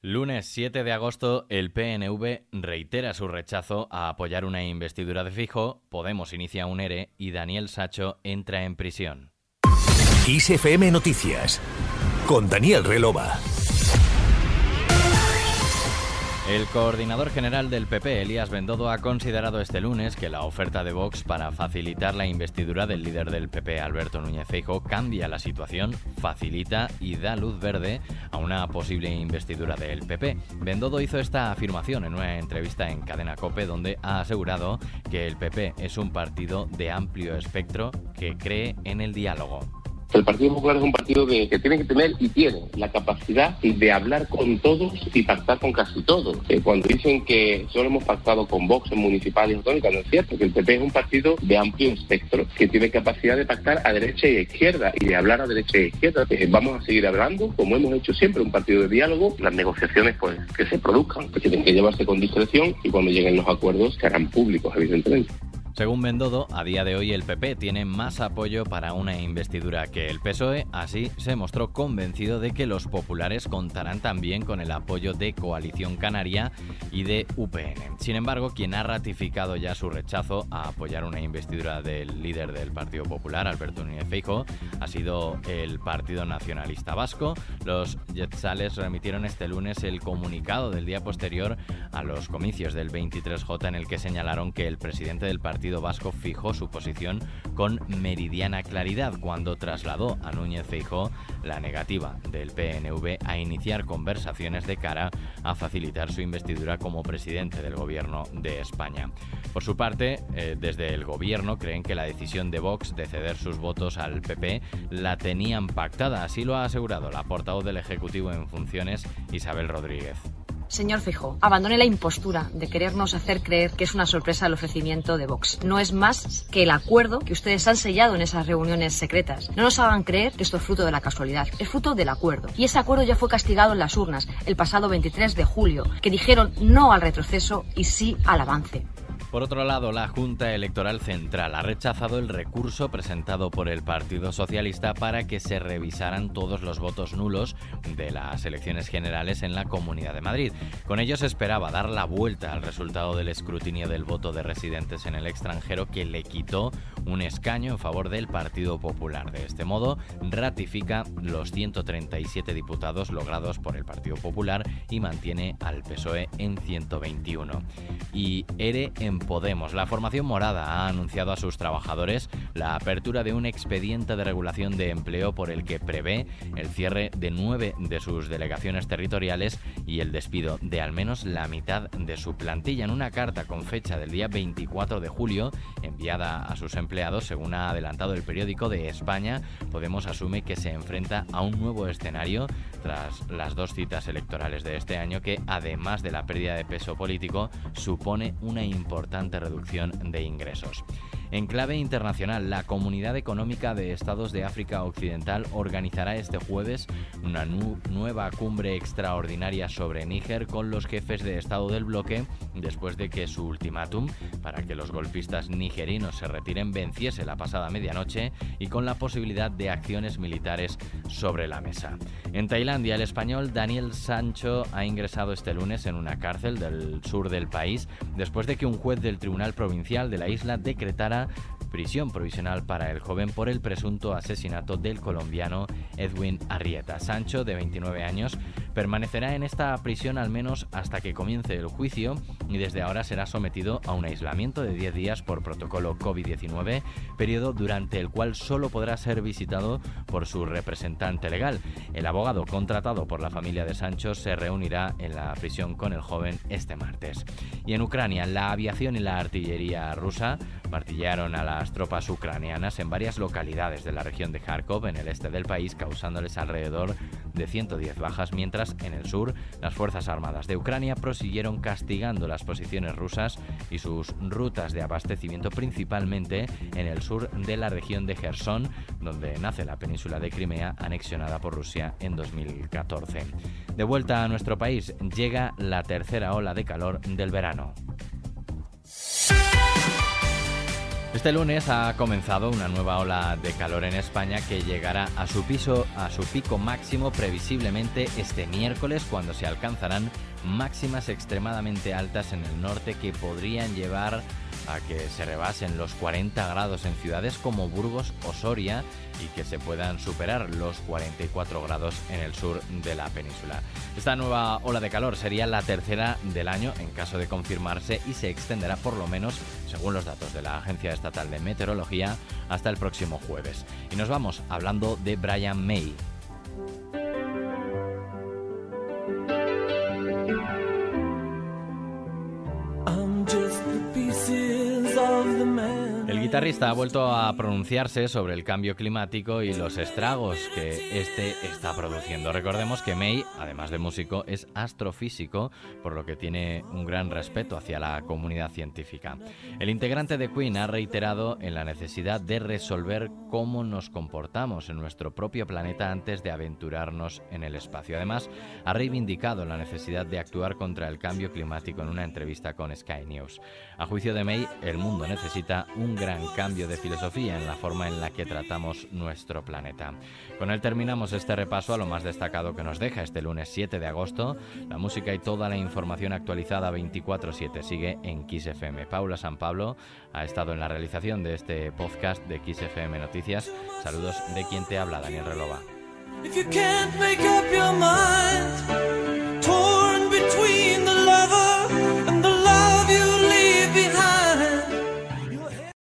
Lunes 7 de agosto, el PNV reitera su rechazo a apoyar una investidura de fijo, Podemos inicia un ERE y Daniel Sacho entra en prisión. ISFM Noticias con Daniel Relova. El coordinador general del PP, Elías Bendodo, ha considerado este lunes que la oferta de Vox para facilitar la investidura del líder del PP, Alberto Núñez Feijóo, cambia la situación, facilita y da luz verde a una posible investidura del PP. Bendodo hizo esta afirmación en una entrevista en Cadena Cope donde ha asegurado que el PP es un partido de amplio espectro que cree en el diálogo. El Partido Popular es un partido que, tiene que tener y tiene la capacidad de hablar con todos y pactar con casi todos. Eh, cuando dicen que solo hemos pactado con Vox en municipales y no es cierto, que el PP es un partido de amplio espectro que tiene capacidad de pactar a derecha y a izquierda y de hablar a derecha y a izquierda. Eh, vamos a seguir hablando, como hemos hecho siempre, un partido de diálogo. Las negociaciones pues que se produzcan, que tienen que llevarse con discreción y cuando lleguen los acuerdos que harán públicos, evidentemente. Según Bendodo, a día de hoy el PP tiene más apoyo para una investidura que el PSOE, así se mostró convencido de que los populares contarán también con el apoyo de Coalición Canaria y de UPN. Sin embargo, quien ha ratificado ya su rechazo a apoyar una investidura del líder del Partido Popular, Alberto Núñez Feijóo, ha sido el Partido Nacionalista Vasco. Los Yetzales remitieron este lunes el comunicado del día posterior a los comicios del 23J en el que señalaron que el presidente del partido Vasco fijó su posición con meridiana claridad cuando trasladó a Núñez Feijó la negativa del PNV a iniciar conversaciones de cara a facilitar su investidura como presidente del gobierno de España. Por su parte, eh, desde el gobierno creen que la decisión de Vox de ceder sus votos al PP la tenían pactada, así lo ha asegurado la portavoz del Ejecutivo en funciones Isabel Rodríguez. Señor Fijo, abandone la impostura de querernos hacer creer que es una sorpresa el ofrecimiento de Vox. No es más que el acuerdo que ustedes han sellado en esas reuniones secretas. No nos hagan creer que esto es fruto de la casualidad, es fruto del acuerdo. Y ese acuerdo ya fue castigado en las urnas el pasado 23 de julio, que dijeron no al retroceso y sí al avance. Por otro lado, la Junta Electoral Central ha rechazado el recurso presentado por el Partido Socialista para que se revisaran todos los votos nulos de las elecciones generales en la Comunidad de Madrid. Con ello se esperaba dar la vuelta al resultado del escrutinio del voto de residentes en el extranjero que le quitó un escaño en favor del Partido Popular. De este modo, ratifica los 137 diputados logrados por el Partido Popular y mantiene al PSOE en 121. Y ERE en Podemos. La formación morada ha anunciado a sus trabajadores la apertura de un expediente de regulación de empleo por el que prevé el cierre de nueve de sus delegaciones territoriales y el despido de al menos la mitad de su plantilla. En una carta con fecha del día 24 de julio, enviada a sus empleados, según ha adelantado el periódico de España, Podemos asume que se enfrenta a un nuevo escenario tras las dos citas electorales de este año que, además de la pérdida de peso político, supone una importante reducción de ingresos. En clave internacional, la Comunidad Económica de Estados de África Occidental organizará este jueves una nueva cumbre extraordinaria sobre Níger con los jefes de Estado del bloque después de que su ultimátum para que los golpistas nigerinos se retiren venciese la pasada medianoche y con la posibilidad de acciones militares sobre la mesa. En Tailandia, el español Daniel Sancho ha ingresado este lunes en una cárcel del sur del país después de que un juez del Tribunal Provincial de la isla decretara prisión provisional para el joven por el presunto asesinato del colombiano Edwin Arrieta. Sancho, de 29 años, permanecerá en esta prisión al menos hasta que comience el juicio y desde ahora será sometido a un aislamiento de 10 días por protocolo COVID-19, periodo durante el cual solo podrá ser visitado por su representante legal. El abogado contratado por la familia de Sancho se reunirá en la prisión con el joven este martes. Y en Ucrania, la aviación y la artillería rusa martillaron a las tropas ucranianas en varias localidades de la región de Kharkov, en el este del país, causándoles alrededor de 110 bajas, mientras en el sur las Fuerzas Armadas de Ucrania prosiguieron castigando las posiciones rusas y sus rutas de abastecimiento principalmente en el sur de la región de Gerson, donde nace la península de Crimea anexionada por Rusia en 2014. De vuelta a nuestro país, llega la tercera ola de calor del verano. Este lunes ha comenzado una nueva ola de calor en España que llegará a su piso a su pico máximo previsiblemente este miércoles cuando se alcanzarán máximas extremadamente altas en el norte que podrían llevar a que se rebasen los 40 grados en ciudades como Burgos o Soria y que se puedan superar los 44 grados en el sur de la península. Esta nueva ola de calor sería la tercera del año en caso de confirmarse y se extenderá por lo menos, según los datos de la Agencia Estatal de Meteorología, hasta el próximo jueves. Y nos vamos hablando de Brian May, El guitarrista ha vuelto a pronunciarse sobre el cambio climático y los estragos que este está produciendo. Recordemos que May, además de músico, es astrofísico, por lo que tiene un gran respeto hacia la comunidad científica. El integrante de Queen ha reiterado en la necesidad de resolver cómo nos comportamos en nuestro propio planeta antes de aventurarnos en el espacio. Además, ha reivindicado la necesidad de actuar contra el cambio climático en una entrevista con Sky News. A juicio de May, el mundo necesita un gran cambio de filosofía en la forma en la que tratamos nuestro planeta. Con él terminamos este repaso a lo más destacado que nos deja este lunes 7 de agosto. La música y toda la información actualizada 24/7 sigue en XFM. Paula San Pablo ha estado en la realización de este podcast de XFM Noticias. Saludos de quien te habla, Daniel Relova.